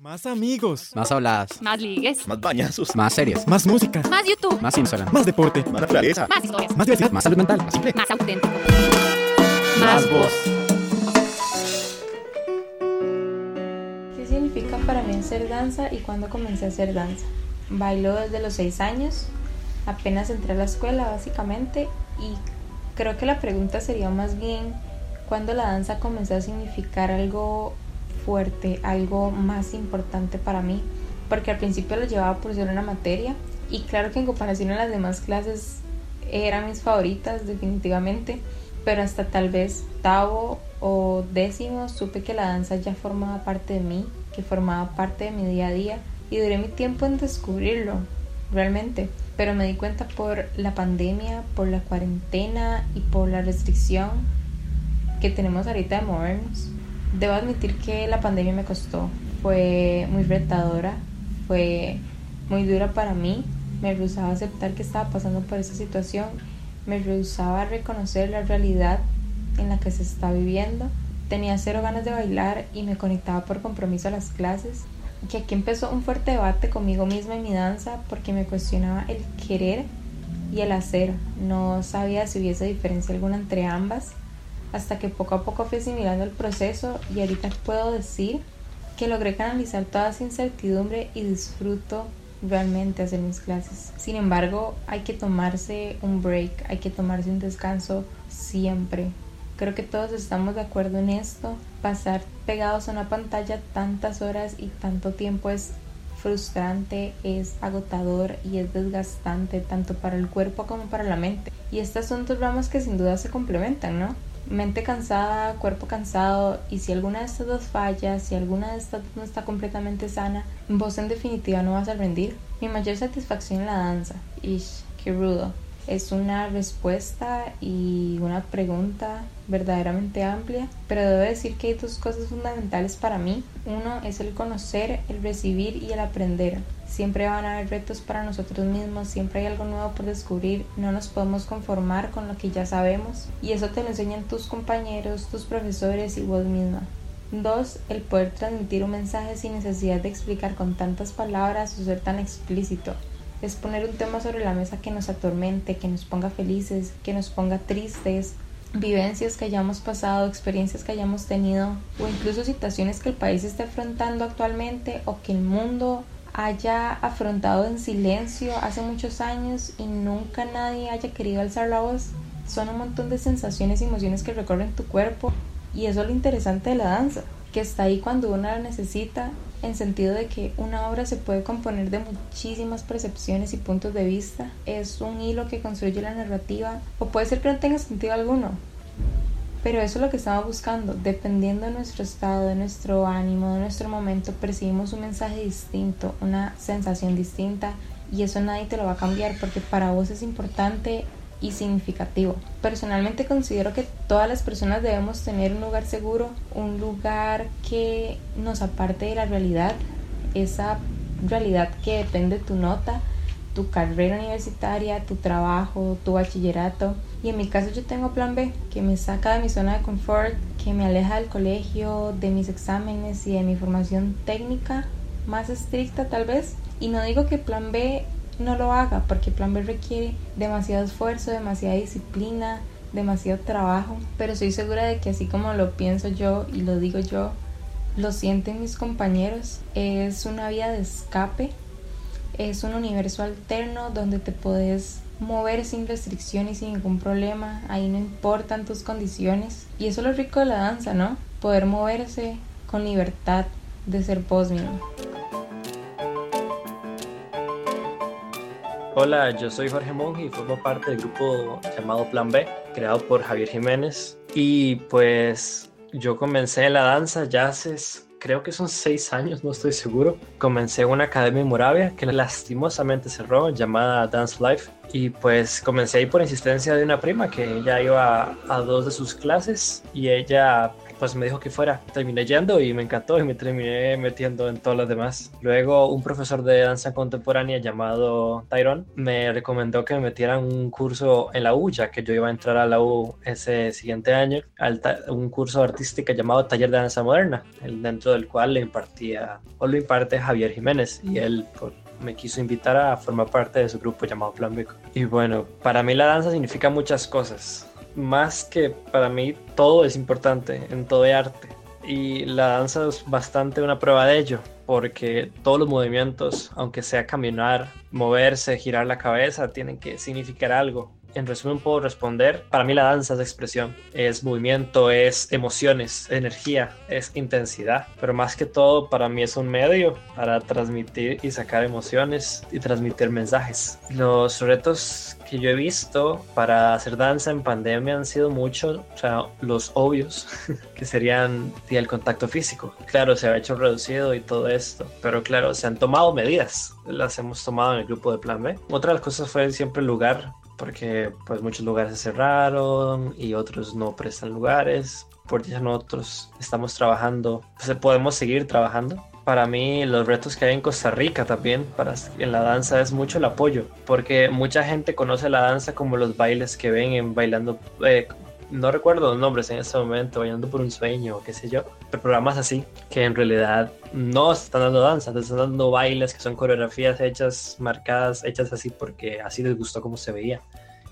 Más amigos. Más habladas. Más ligues. Más bañazos. Más series. Más música. Más YouTube. Más Instagram. Más deporte. Más naturaleza. Más historias. Más diversidad. Más salud mental. Más simple. Más auténtico. Más voz. ¿Qué significa para mí hacer danza y cuándo comencé a hacer danza? Bailo desde los 6 años, apenas entré a la escuela básicamente y creo que la pregunta sería más bien cuándo la danza comenzó a significar algo fuerte, algo más importante para mí, porque al principio lo llevaba por ser una materia y claro que en comparación a las demás clases eran mis favoritas definitivamente, pero hasta tal vez octavo o décimo supe que la danza ya formaba parte de mí, que formaba parte de mi día a día y duré mi tiempo en descubrirlo, realmente, pero me di cuenta por la pandemia, por la cuarentena y por la restricción que tenemos ahorita de movernos. Debo admitir que la pandemia me costó, fue muy retadora, fue muy dura para mí, me rehusaba aceptar que estaba pasando por esa situación, me rehusaba a reconocer la realidad en la que se está viviendo, tenía cero ganas de bailar y me conectaba por compromiso a las clases, que aquí empezó un fuerte debate conmigo misma en mi danza porque me cuestionaba el querer y el hacer, no sabía si hubiese diferencia alguna entre ambas hasta que poco a poco fui asimilando el proceso y ahorita puedo decir que logré canalizar toda esa incertidumbre y disfruto realmente hacer mis clases. Sin embargo, hay que tomarse un break, hay que tomarse un descanso siempre. Creo que todos estamos de acuerdo en esto. Pasar pegados a una pantalla tantas horas y tanto tiempo es frustrante, es agotador y es desgastante tanto para el cuerpo como para la mente. Y estas son dos ramas que sin duda se complementan, ¿no? Mente cansada, cuerpo cansado y si alguna de estas dos falla, si alguna de estas no está completamente sana, vos en definitiva no vas a rendir. Mi mayor satisfacción en la danza, rudo. Es una respuesta y una pregunta verdaderamente amplia, pero debo decir que hay dos cosas fundamentales para mí. Uno es el conocer, el recibir y el aprender. Siempre van a haber retos para nosotros mismos, siempre hay algo nuevo por descubrir, no nos podemos conformar con lo que ya sabemos y eso te lo enseñan tus compañeros, tus profesores y vos misma. Dos, el poder transmitir un mensaje sin necesidad de explicar con tantas palabras o ser tan explícito. Es poner un tema sobre la mesa que nos atormente, que nos ponga felices, que nos ponga tristes, vivencias que hayamos pasado, experiencias que hayamos tenido o incluso situaciones que el país esté afrontando actualmente o que el mundo haya afrontado en silencio hace muchos años y nunca nadie haya querido alzar la voz. Son un montón de sensaciones y emociones que recorren tu cuerpo y eso es lo interesante de la danza, que está ahí cuando uno la necesita en sentido de que una obra se puede componer de muchísimas percepciones y puntos de vista. Es un hilo que construye la narrativa o puede ser que no tenga sentido alguno, pero eso es lo que estamos buscando. Dependiendo de nuestro estado, de nuestro ánimo, de nuestro momento, percibimos un mensaje distinto, una sensación distinta y eso nadie te lo va a cambiar porque para vos es importante y significativo. Personalmente considero que todas las personas debemos tener un lugar seguro, un lugar que nos aparte de la realidad, esa realidad que depende de tu nota, tu carrera universitaria, tu trabajo, tu bachillerato. Y en mi caso yo tengo plan B, que me saca de mi zona de confort, que me aleja del colegio, de mis exámenes y de mi formación técnica más estricta tal vez. Y no digo que plan B no lo haga, porque plan B requiere demasiado esfuerzo, demasiada disciplina, demasiado trabajo, pero estoy segura de que así como lo pienso yo y lo digo yo, lo sienten mis compañeros, es una vía de escape es un universo alterno donde te puedes mover sin restricciones sin ningún problema. Ahí no importan tus condiciones. Y eso es lo rico de la danza, ¿no? Poder moverse con libertad de ser vos mismo. Hola, yo soy Jorge Monge y formo parte del grupo llamado Plan B, creado por Javier Jiménez. Y pues yo comencé en la danza ya hace creo que son seis años, no estoy seguro. Comencé en una academia en Moravia que lastimosamente cerró, llamada Dance Life. Y pues comencé ahí por insistencia de una prima que ella iba a, dos de sus clases y ella pues me dijo que fuera. Terminé yendo y me encantó y me terminé metiendo en todas las demás. Luego un profesor de danza contemporánea llamado Tyrone me recomendó que me metiera un curso en la U, ya que yo iba a entrar a la U ese siguiente año, al un curso artístico llamado Taller de Danza Moderna, dentro del cual le impartía o lo imparte Javier Jiménez y él por me quiso invitar a formar parte de su grupo llamado Plan Beco. Y bueno, para mí la danza significa muchas cosas. Más que para mí todo es importante en todo arte. Y la danza es bastante una prueba de ello, porque todos los movimientos, aunque sea caminar, moverse, girar la cabeza, tienen que significar algo en resumen puedo responder, para mí la danza es expresión, es movimiento, es emociones, energía, es intensidad, pero más que todo para mí es un medio para transmitir y sacar emociones y transmitir mensajes. Los retos que yo he visto para hacer danza en pandemia han sido muchos, o sea, los obvios, que serían el contacto físico. Claro, se ha hecho reducido y todo esto, pero claro, se han tomado medidas, las hemos tomado en el grupo de Plan B. Otra de las cosas fue siempre el lugar porque pues muchos lugares se cerraron y otros no prestan lugares. Por eso nosotros estamos trabajando, pues podemos seguir trabajando. Para mí los retos que hay en Costa Rica también para, en la danza es mucho el apoyo, porque mucha gente conoce la danza como los bailes que ven en bailando eh, no recuerdo los nombres en este momento, bailando por un sueño qué sé yo, pero programas así que en realidad no están dando danza, están dando bailes que son coreografías hechas, marcadas, hechas así porque así les gustó como se veía.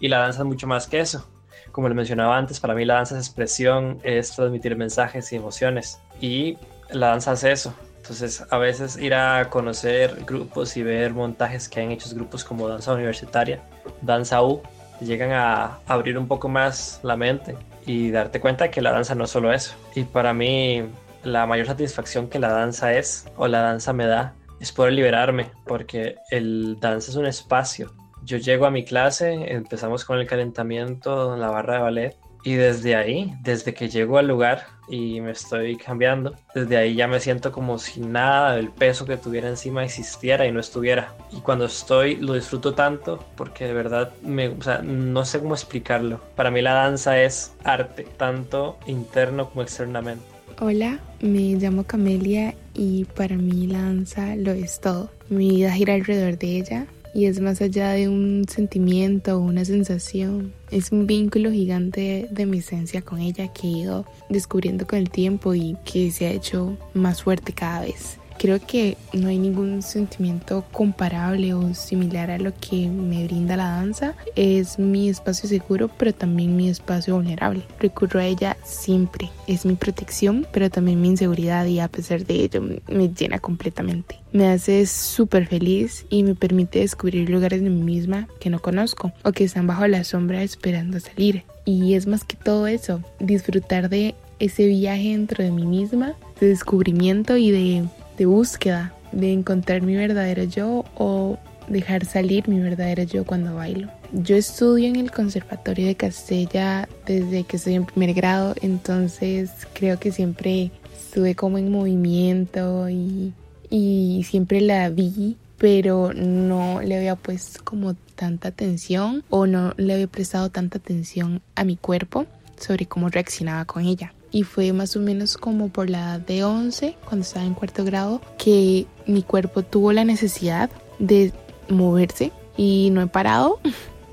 Y la danza es mucho más que eso. Como les mencionaba antes, para mí la danza es expresión, es transmitir mensajes y emociones. Y la danza es eso. Entonces, a veces ir a conocer grupos y ver montajes que han hecho grupos como Danza Universitaria, Danza U, llegan a abrir un poco más la mente y darte cuenta que la danza no es solo eso. Y para mí la mayor satisfacción que la danza es o la danza me da es poder liberarme porque el danza es un espacio. Yo llego a mi clase, empezamos con el calentamiento en la barra de ballet y desde ahí, desde que llego al lugar y me estoy cambiando, desde ahí ya me siento como si nada del peso que tuviera encima existiera y no estuviera. Y cuando estoy lo disfruto tanto porque de verdad me, o sea, no sé cómo explicarlo. Para mí la danza es arte, tanto interno como externamente. Hola, me llamo Camelia y para mí la danza lo es todo. Mi vida gira alrededor de ella y es más allá de un sentimiento o una sensación. Es un vínculo gigante de mi esencia con ella que he ido descubriendo con el tiempo y que se ha hecho más fuerte cada vez. Creo que no hay ningún sentimiento comparable o similar a lo que me brinda la danza. Es mi espacio seguro, pero también mi espacio vulnerable. Recurro a ella siempre. Es mi protección, pero también mi inseguridad y a pesar de ello me llena completamente. Me hace súper feliz y me permite descubrir lugares de mí misma que no conozco o que están bajo la sombra esperando salir. Y es más que todo eso, disfrutar de ese viaje dentro de mí misma, de descubrimiento y de de búsqueda, de encontrar mi verdadero yo o dejar salir mi verdadero yo cuando bailo. Yo estudio en el Conservatorio de Castella desde que estoy en primer grado, entonces creo que siempre estuve como en movimiento y, y siempre la vi, pero no le había puesto como tanta atención o no le había prestado tanta atención a mi cuerpo sobre cómo reaccionaba con ella y fue más o menos como por la edad de 11, cuando estaba en cuarto grado, que mi cuerpo tuvo la necesidad de moverse y no he parado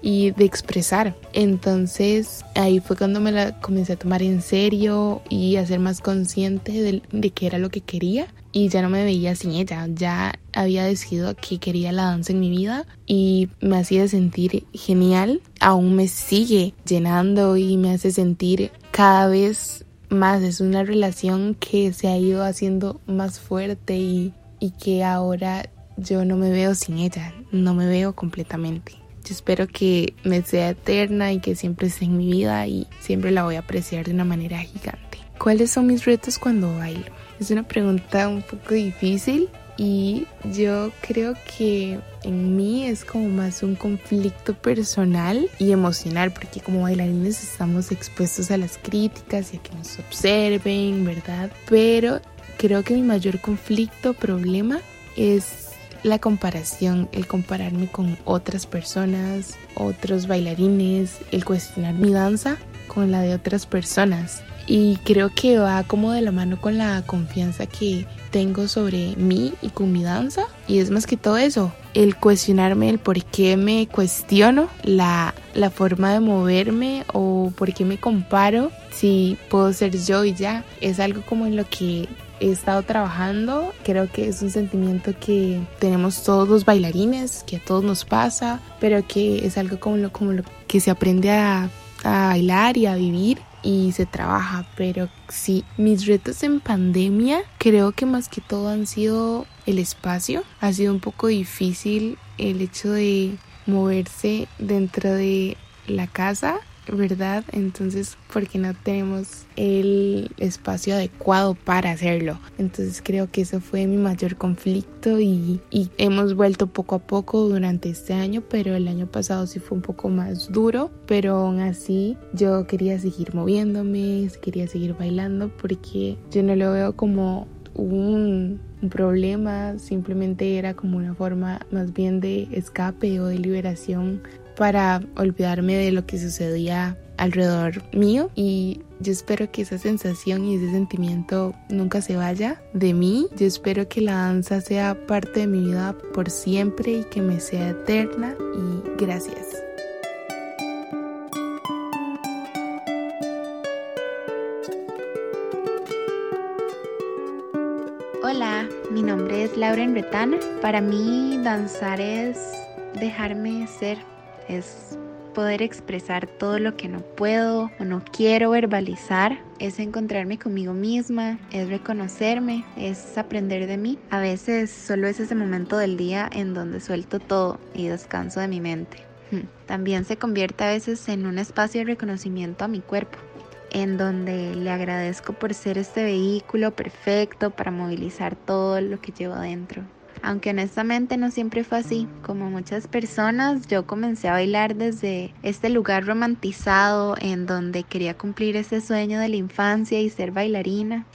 y de expresar. Entonces ahí fue cuando me la comencé a tomar en serio y a ser más consciente de, de qué era lo que quería. Y ya no me veía sin ella, ya había decidido que quería la danza en mi vida y me hacía sentir genial, aún me sigue llenando y me hace sentir cada vez más, es una relación que se ha ido haciendo más fuerte y, y que ahora yo no me veo sin ella, no me veo completamente. Yo espero que me sea eterna y que siempre esté en mi vida y siempre la voy a apreciar de una manera gigante. ¿Cuáles son mis retos cuando bailo? Es una pregunta un poco difícil y yo creo que en mí es como más un conflicto personal y emocional porque como bailarines estamos expuestos a las críticas y a que nos observen, ¿verdad? Pero creo que mi mayor conflicto, problema es la comparación, el compararme con otras personas, otros bailarines, el cuestionar mi danza con la de otras personas y creo que va como de la mano con la confianza que tengo sobre mí y con mi danza. Y es más que todo eso, el cuestionarme el por qué me cuestiono la, la forma de moverme o por qué me comparo. Si puedo ser yo y ya, es algo como en lo que he estado trabajando. Creo que es un sentimiento que tenemos todos los bailarines, que a todos nos pasa, pero que es algo como lo, como lo que se aprende a, a bailar y a vivir y se trabaja. Pero sí, mis retos en pandemia creo que más que todo han sido el espacio. Ha sido un poco difícil el hecho de moverse dentro de la casa ¿verdad? Entonces, porque no tenemos el espacio adecuado para hacerlo. Entonces creo que eso fue mi mayor conflicto y, y, hemos vuelto poco a poco durante este año, pero el año pasado sí fue un poco más duro, pero aún así yo quería seguir moviéndome, quería seguir bailando porque yo no lo veo como un, un problema, simplemente era como una forma más bien de escape o de liberación para olvidarme de lo que sucedía alrededor mío y yo espero que esa sensación y ese sentimiento nunca se vaya de mí. Yo espero que la danza sea parte de mi vida por siempre y que me sea eterna y gracias. Hola, mi nombre es Laura Enretana. Para mí danzar es dejarme ser es poder expresar todo lo que no puedo o no quiero verbalizar, es encontrarme conmigo misma, es reconocerme, es aprender de mí. A veces solo es ese momento del día en donde suelto todo y descanso de mi mente. Hmm. También se convierte a veces en un espacio de reconocimiento a mi cuerpo, en donde le agradezco por ser este vehículo perfecto para movilizar todo lo que llevo adentro aunque honestamente no siempre fue así. Como muchas personas, yo comencé a bailar desde este lugar romantizado en donde quería cumplir ese sueño de la infancia y ser bailarina.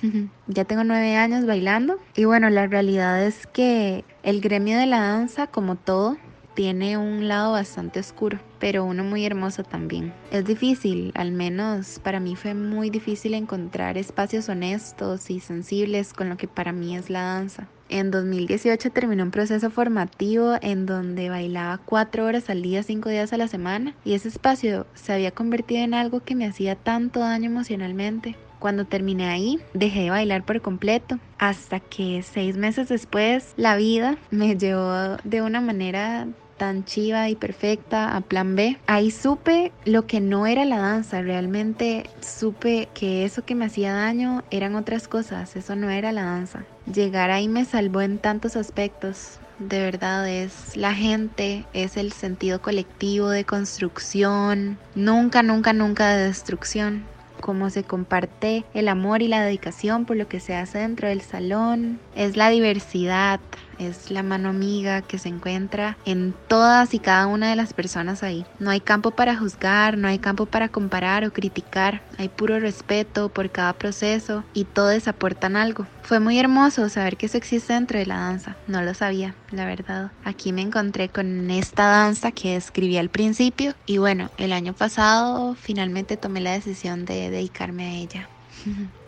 ya tengo nueve años bailando y bueno, la realidad es que el gremio de la danza, como todo, tiene un lado bastante oscuro, pero uno muy hermoso también. Es difícil, al menos para mí fue muy difícil encontrar espacios honestos y sensibles con lo que para mí es la danza. En 2018 terminó un proceso formativo en donde bailaba cuatro horas al día, cinco días a la semana, y ese espacio se había convertido en algo que me hacía tanto daño emocionalmente. Cuando terminé ahí, dejé de bailar por completo, hasta que seis meses después la vida me llevó de una manera tan chiva y perfecta a plan B. Ahí supe lo que no era la danza, realmente supe que eso que me hacía daño eran otras cosas, eso no era la danza. Llegar ahí me salvó en tantos aspectos. De verdad es la gente, es el sentido colectivo de construcción, nunca, nunca, nunca de destrucción. Cómo se comparte el amor y la dedicación por lo que se hace dentro del salón, es la diversidad, es la mano amiga que se encuentra en todas y cada una de las personas ahí. No hay campo para juzgar, no hay campo para comparar o criticar, hay puro respeto por cada proceso y todos aportan algo. Fue muy hermoso saber que eso existe dentro de la danza, no lo sabía, la verdad. Aquí me encontré con esta danza que escribí al principio y bueno, el año pasado finalmente tomé la decisión de dedicarme a ella.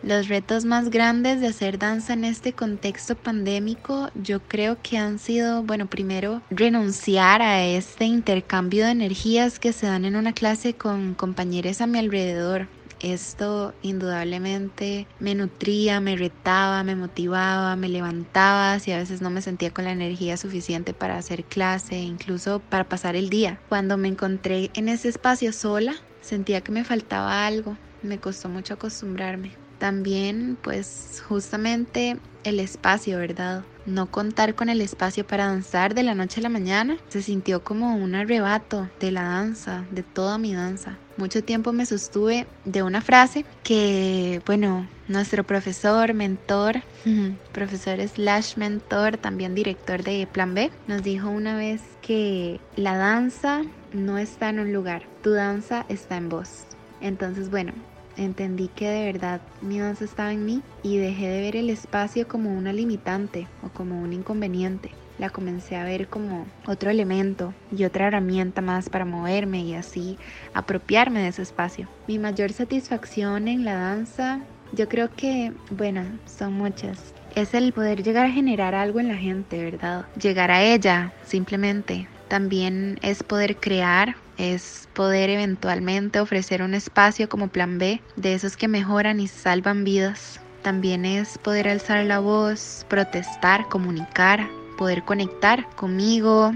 Los retos más grandes de hacer danza en este contexto pandémico yo creo que han sido, bueno, primero renunciar a este intercambio de energías que se dan en una clase con compañeros a mi alrededor. Esto indudablemente me nutría, me retaba, me motivaba, me levantaba si a veces no me sentía con la energía suficiente para hacer clase, incluso para pasar el día. Cuando me encontré en ese espacio sola, sentía que me faltaba algo, me costó mucho acostumbrarme. También pues justamente el espacio, ¿verdad? No contar con el espacio para danzar de la noche a la mañana se sintió como un arrebato de la danza, de toda mi danza. Mucho tiempo me sostuve de una frase que, bueno, nuestro profesor, mentor, profesor slash mentor, también director de Plan B, nos dijo una vez que la danza no está en un lugar, tu danza está en vos. Entonces, bueno, entendí que de verdad mi danza estaba en mí y dejé de ver el espacio como una limitante o como un inconveniente. la comencé a ver como otro elemento y otra herramienta más para moverme y así apropiarme de ese espacio. Mi mayor satisfacción en la danza, yo creo que, bueno, son muchas. Es el poder llegar a generar algo en la gente, ¿verdad? Llegar a ella, simplemente. También es poder crear, es poder eventualmente ofrecer un espacio como plan B de esos que mejoran y salvan vidas. También es poder alzar la voz, protestar, comunicar, poder conectar conmigo,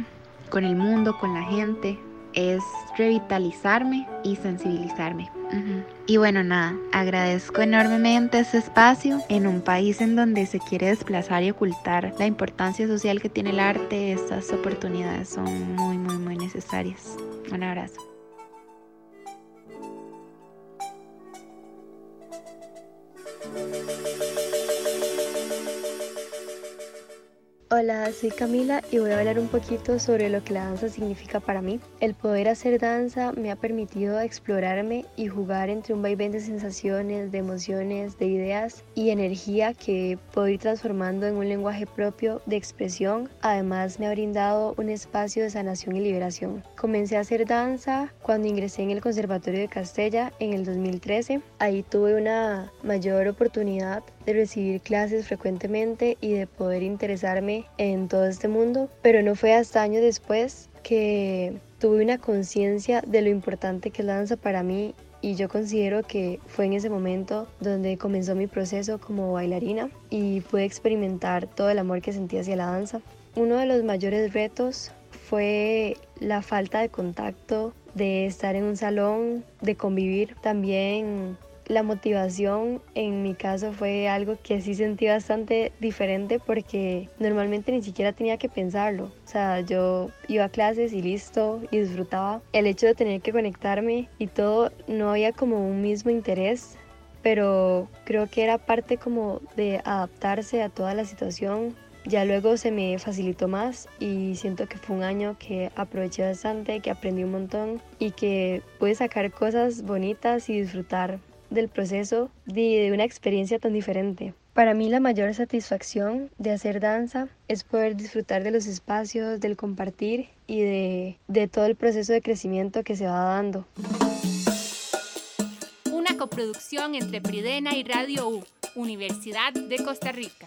con el mundo, con la gente. Es revitalizarme y sensibilizarme. Y bueno, nada, agradezco enormemente este espacio en un país en donde se quiere desplazar y ocultar la importancia social que tiene el arte. Estas oportunidades son muy, muy, muy necesarias. Un abrazo. Hola, soy Camila y voy a hablar un poquito sobre lo que la danza significa para mí. El poder hacer danza me ha permitido explorarme y jugar entre un vaivén de sensaciones, de emociones, de ideas y energía que puedo ir transformando en un lenguaje propio de expresión. Además me ha brindado un espacio de sanación y liberación. Comencé a hacer danza cuando ingresé en el Conservatorio de Castella en el 2013. Ahí tuve una mayor oportunidad de recibir clases frecuentemente y de poder interesarme en todo este mundo, pero no fue hasta años después que tuve una conciencia de lo importante que es la danza para mí y yo considero que fue en ese momento donde comenzó mi proceso como bailarina y pude experimentar todo el amor que sentía hacia la danza. Uno de los mayores retos fue la falta de contacto, de estar en un salón, de convivir. También la motivación en mi caso fue algo que sí sentí bastante diferente porque normalmente ni siquiera tenía que pensarlo. O sea, yo iba a clases y listo y disfrutaba. El hecho de tener que conectarme y todo, no había como un mismo interés, pero creo que era parte como de adaptarse a toda la situación. Ya luego se me facilitó más y siento que fue un año que aproveché bastante, que aprendí un montón y que pude sacar cosas bonitas y disfrutar del proceso de una experiencia tan diferente. Para mí la mayor satisfacción de hacer danza es poder disfrutar de los espacios, del compartir y de, de todo el proceso de crecimiento que se va dando. Una coproducción entre Pridena y Radio U, Universidad de Costa Rica.